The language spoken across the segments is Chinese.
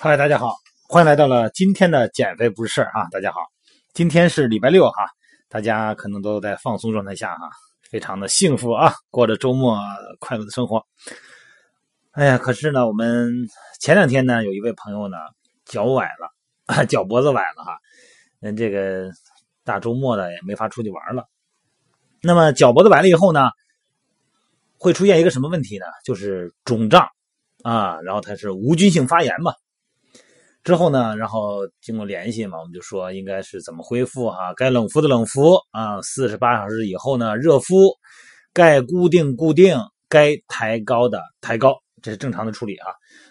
嗨，大家好，欢迎来到了今天的减肥不是事儿啊！大家好，今天是礼拜六哈，大家可能都在放松状态下哈，非常的幸福啊，过着周末快乐的生活。哎呀，可是呢，我们前两天呢，有一位朋友呢脚崴了，脚脖子崴了哈，嗯，这个大周末的也没法出去玩了。那么脚脖子崴了以后呢，会出现一个什么问题呢？就是肿胀啊，然后它是无菌性发炎嘛。之后呢，然后经过联系嘛，我们就说应该是怎么恢复哈？该冷敷的冷敷啊，四十八小时以后呢热敷，该固定固定，该抬高的抬高，这是正常的处理啊。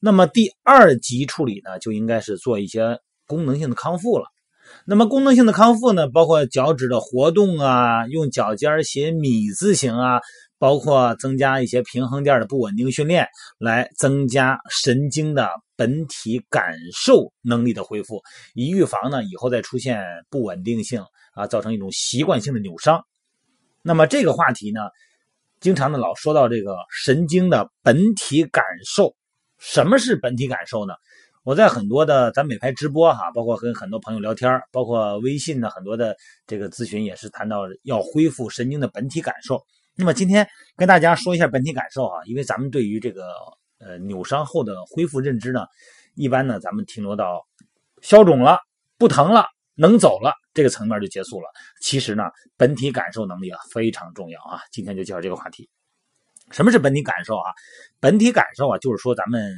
那么第二级处理呢，就应该是做一些功能性的康复了。那么功能性的康复呢，包括脚趾的活动啊，用脚尖写米字形啊。包括增加一些平衡垫的不稳定训练，来增加神经的本体感受能力的恢复，以预防呢以后再出现不稳定性啊，造成一种习惯性的扭伤。那么这个话题呢，经常呢老说到这个神经的本体感受，什么是本体感受呢？我在很多的咱美拍直播哈，包括跟很多朋友聊天，包括微信的很多的这个咨询，也是谈到要恢复神经的本体感受。那么今天跟大家说一下本体感受啊，因为咱们对于这个呃扭伤后的恢复认知呢，一般呢咱们停留到消肿了、不疼了、能走了这个层面就结束了。其实呢，本体感受能力啊非常重要啊。今天就介绍这个话题。什么是本体感受啊？本体感受啊，就是说咱们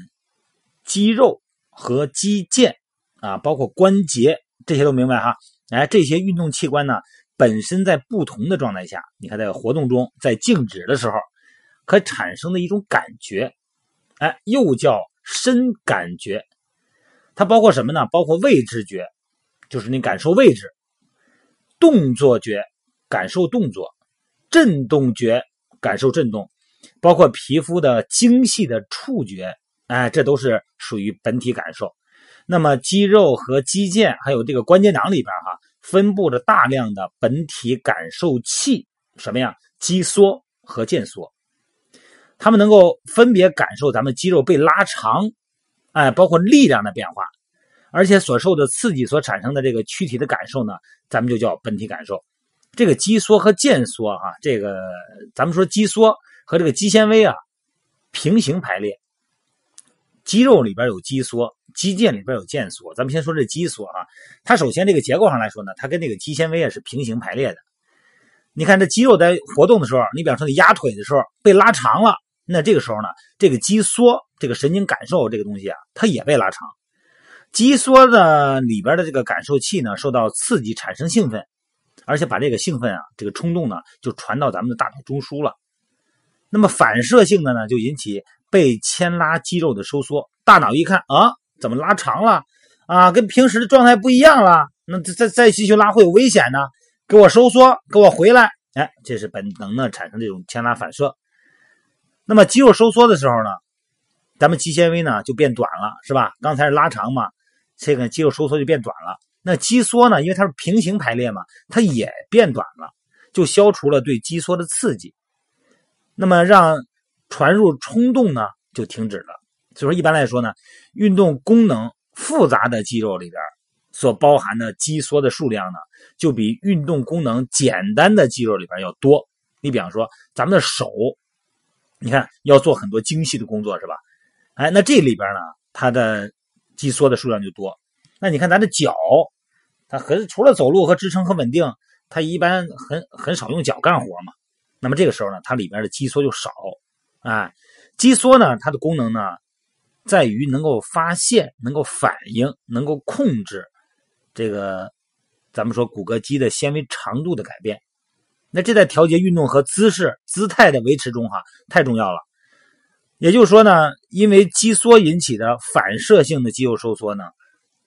肌肉和肌腱啊，包括关节这些都明白哈。哎，这些运动器官呢。本身在不同的状态下，你看在活动中，在静止的时候，可产生的一种感觉，哎，又叫身感觉。它包括什么呢？包括位置觉，就是你感受位置；动作觉，感受动作；震动觉，感受震动；包括皮肤的精细的触觉，哎，这都是属于本体感受。那么肌肉和肌腱，还有这个关节囊里边哈。分布着大量的本体感受器，什么呀？肌缩和腱缩，它们能够分别感受咱们肌肉被拉长，哎，包括力量的变化，而且所受的刺激所产生的这个躯体的感受呢，咱们就叫本体感受。这个肌缩和腱缩啊，这个咱们说肌缩和这个肌纤维啊平行排列。肌肉里边有肌缩，肌腱里边有腱缩。咱们先说这肌缩啊，它首先这个结构上来说呢，它跟那个肌纤维啊是平行排列的。你看这肌肉在活动的时候，你比方说你压腿的时候被拉长了，那这个时候呢，这个肌缩这个神经感受这个东西啊，它也被拉长。肌缩的里边的这个感受器呢，受到刺激产生兴奋，而且把这个兴奋啊，这个冲动呢，就传到咱们的大脑中枢了。那么反射性的呢，就引起。被牵拉肌肉的收缩，大脑一看啊，怎么拉长了啊？跟平时的状态不一样了，那再再继续拉会有危险呢？给我收缩，给我回来！哎，这是本能的产生这种牵拉反射。那么肌肉收缩的时候呢，咱们肌纤维呢就变短了，是吧？刚才是拉长嘛，这个肌肉收缩就变短了。那肌缩呢，因为它是平行排列嘛，它也变短了，就消除了对肌缩的刺激。那么让。传入冲动呢，就停止了。所以说，一般来说呢，运动功能复杂的肌肉里边所包含的肌缩的数量呢，就比运动功能简单的肌肉里边要多。你比方说，咱们的手，你看要做很多精细的工作，是吧？哎，那这里边呢，它的肌缩的数量就多。那你看咱的脚，它很除了走路和支撑和稳定，它一般很很少用脚干活嘛。那么这个时候呢，它里边的肌缩就少。啊，肌缩呢，它的功能呢，在于能够发现、能够反应、能够控制这个咱们说骨骼肌的纤维长度的改变。那这在调节运动和姿势、姿态的维持中，哈，太重要了。也就是说呢，因为肌缩引起的反射性的肌肉收缩呢，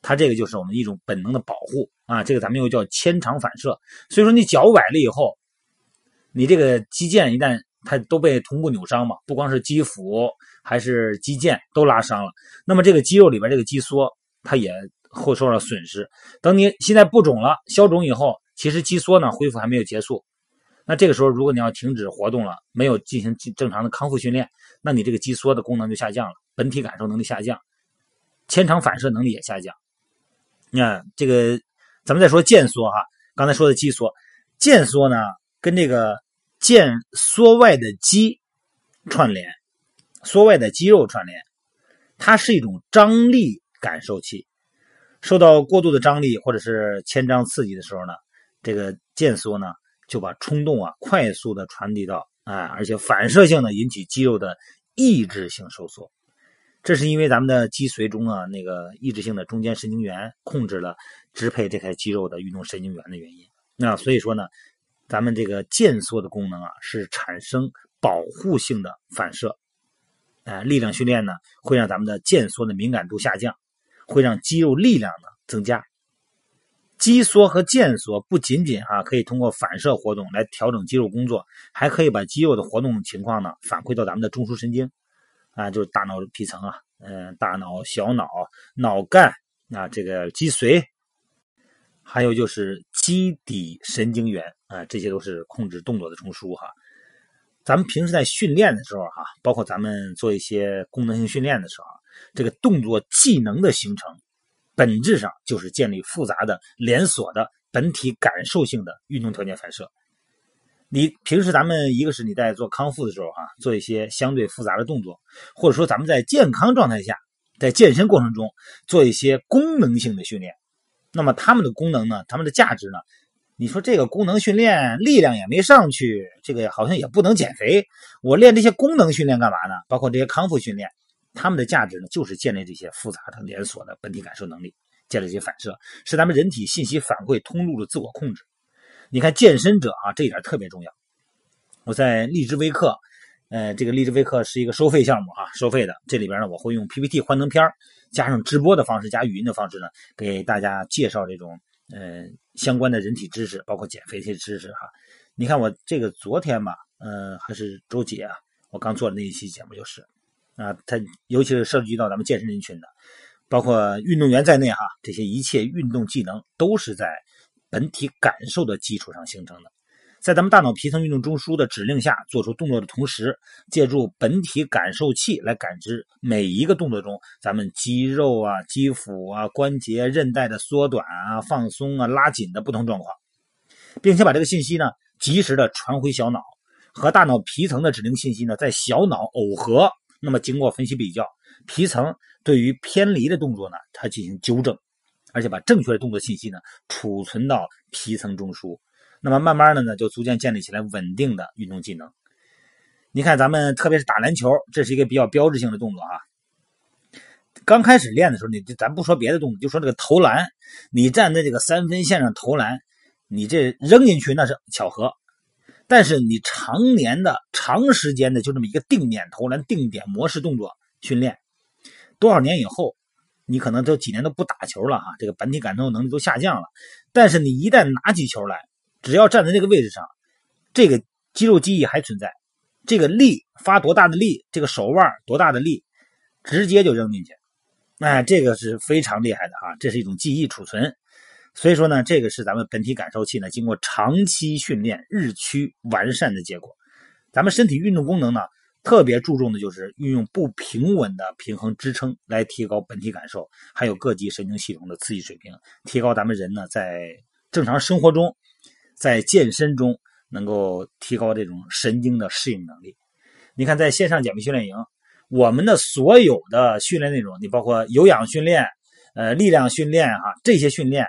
它这个就是我们一种本能的保护啊。这个咱们又叫牵长反射。所以说，你脚崴了以后，你这个肌腱一旦它都被同步扭伤嘛，不光是肌腹还是肌腱都拉伤了。那么这个肌肉里边这个肌缩，它也会受到损失。等你现在不肿了，消肿以后，其实肌缩呢恢复还没有结束。那这个时候，如果你要停止活动了，没有进行正常的康复训练，那你这个肌缩的功能就下降了，本体感受能力下降。牵肠反射能力也下降。你看这个，咱们再说腱缩哈，刚才说的肌缩，腱缩呢跟这个腱缩外的肌串联，缩外的肌肉串联，它是一种张力感受器。受到过度的张力或者是牵张刺激的时候呢，这个腱缩呢就把冲动啊快速的传递到啊，而且反射性的引起肌肉的抑制性收缩。这是因为咱们的脊髓中啊那个抑制性的中间神经元控制了支配这块肌肉的运动神经元的原因。那所以说呢，咱们这个腱缩的功能啊是产生保护性的反射。哎，力量训练呢会让咱们的腱缩的敏感度下降。会让肌肉力量呢增加，肌缩和腱缩不仅仅啊可以通过反射活动来调整肌肉工作，还可以把肌肉的活动情况呢反馈到咱们的中枢神经，啊就是大脑皮层啊，嗯大脑、小脑、脑干啊这个脊髓，还有就是基底神经元啊，这些都是控制动作的中枢哈。咱们平时在训练的时候哈，包括咱们做一些功能性训练的时候。这个动作技能的形成，本质上就是建立复杂的连锁的本体感受性的运动条件反射。你平时咱们一个是你在做康复的时候哈，做一些相对复杂的动作，或者说咱们在健康状态下，在健身过程中做一些功能性的训练，那么他们的功能呢，他们的价值呢？你说这个功能训练力量也没上去，这个好像也不能减肥，我练这些功能训练干嘛呢？包括这些康复训练。他们的价值呢，就是建立这些复杂的连锁的本体感受能力，建立这些反射，是咱们人体信息反馈通路的自我控制。你看健身者啊，这一点特别重要。我在荔枝微课，呃，这个荔枝微课是一个收费项目啊，收费的。这里边呢，我会用 PPT 幻灯片加上直播的方式，加语音的方式呢，给大家介绍这种呃相关的人体知识，包括减肥这些知识哈。你看我这个昨天吧，呃，还是周几啊？我刚做的那一期节目就是。啊，它尤其是涉及到咱们健身人群的，包括运动员在内哈，这些一切运动技能都是在本体感受的基础上形成的。在咱们大脑皮层运动中枢的指令下做出动作的同时，借助本体感受器来感知每一个动作中咱们肌肉啊、肌腹啊、关节、韧带的缩短啊、放松啊、拉紧的不同状况，并且把这个信息呢及时的传回小脑，和大脑皮层的指令信息呢在小脑耦合。那么经过分析比较，皮层对于偏离的动作呢，它进行纠正，而且把正确的动作信息呢储存到皮层中枢。那么慢慢的呢，就逐渐建立起来稳定的运动技能。你看咱们特别是打篮球，这是一个比较标志性的动作啊。刚开始练的时候，你咱不说别的动作，就说这个投篮，你站在这个三分线上投篮，你这扔进去那是巧合。但是你常年的、长时间的就这么一个定点投篮、定点模式动作训练，多少年以后，你可能都几年都不打球了哈，这个本体感受能力都下降了。但是你一旦拿起球来，只要站在那个位置上，这个肌肉记忆还存在，这个力发多大的力，这个手腕多大的力，直接就扔进去，哎，这个是非常厉害的啊，这是一种记忆储存。所以说呢，这个是咱们本体感受器呢，经过长期训练日趋完善的结果。咱们身体运动功能呢，特别注重的就是运用不平稳的平衡支撑来提高本体感受，还有各级神经系统的刺激水平，提高咱们人呢在正常生活中，在健身中能够提高这种神经的适应能力。你看，在线上减肥训练营，我们的所有的训练内容，你包括有氧训练、呃力量训练哈，这些训练。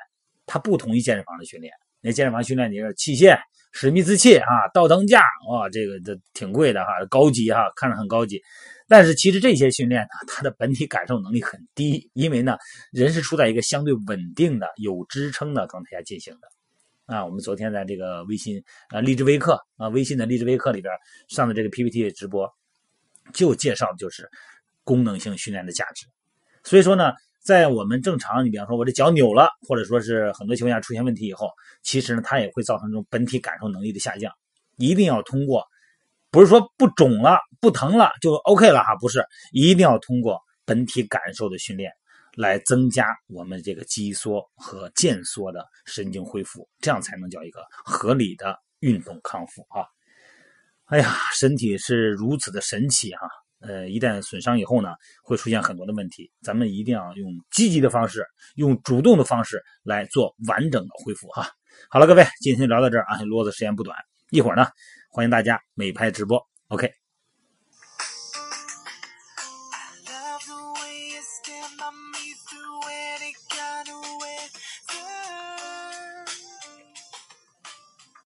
它不同于健身房的训练，那健身房训练你是器械，史密斯器啊，倒腾架哇，这个这挺贵的哈，高级哈，看着很高级。但是其实这些训练呢，它的本体感受能力很低，因为呢，人是处在一个相对稳定的、有支撑的状态下进行的。啊，我们昨天在这个微信啊励志微课啊微信的励志微课里边上的这个 PPT 直播，就介绍就是功能性训练的价值。所以说呢。在我们正常，你比方说我这脚扭了，或者说是很多情况下出现问题以后，其实呢，它也会造成这种本体感受能力的下降。一定要通过，不是说不肿了、不疼了就 OK 了哈，不是，一定要通过本体感受的训练来增加我们这个肌缩和腱缩的神经恢复，这样才能叫一个合理的运动康复啊！哎呀，身体是如此的神奇哈。呃，一旦损伤以后呢，会出现很多的问题。咱们一定要用积极的方式，用主动的方式来做完整的恢复哈。好了，各位，今天聊到这儿啊，啰嗦时间不短，一会儿呢，欢迎大家美拍直播，OK。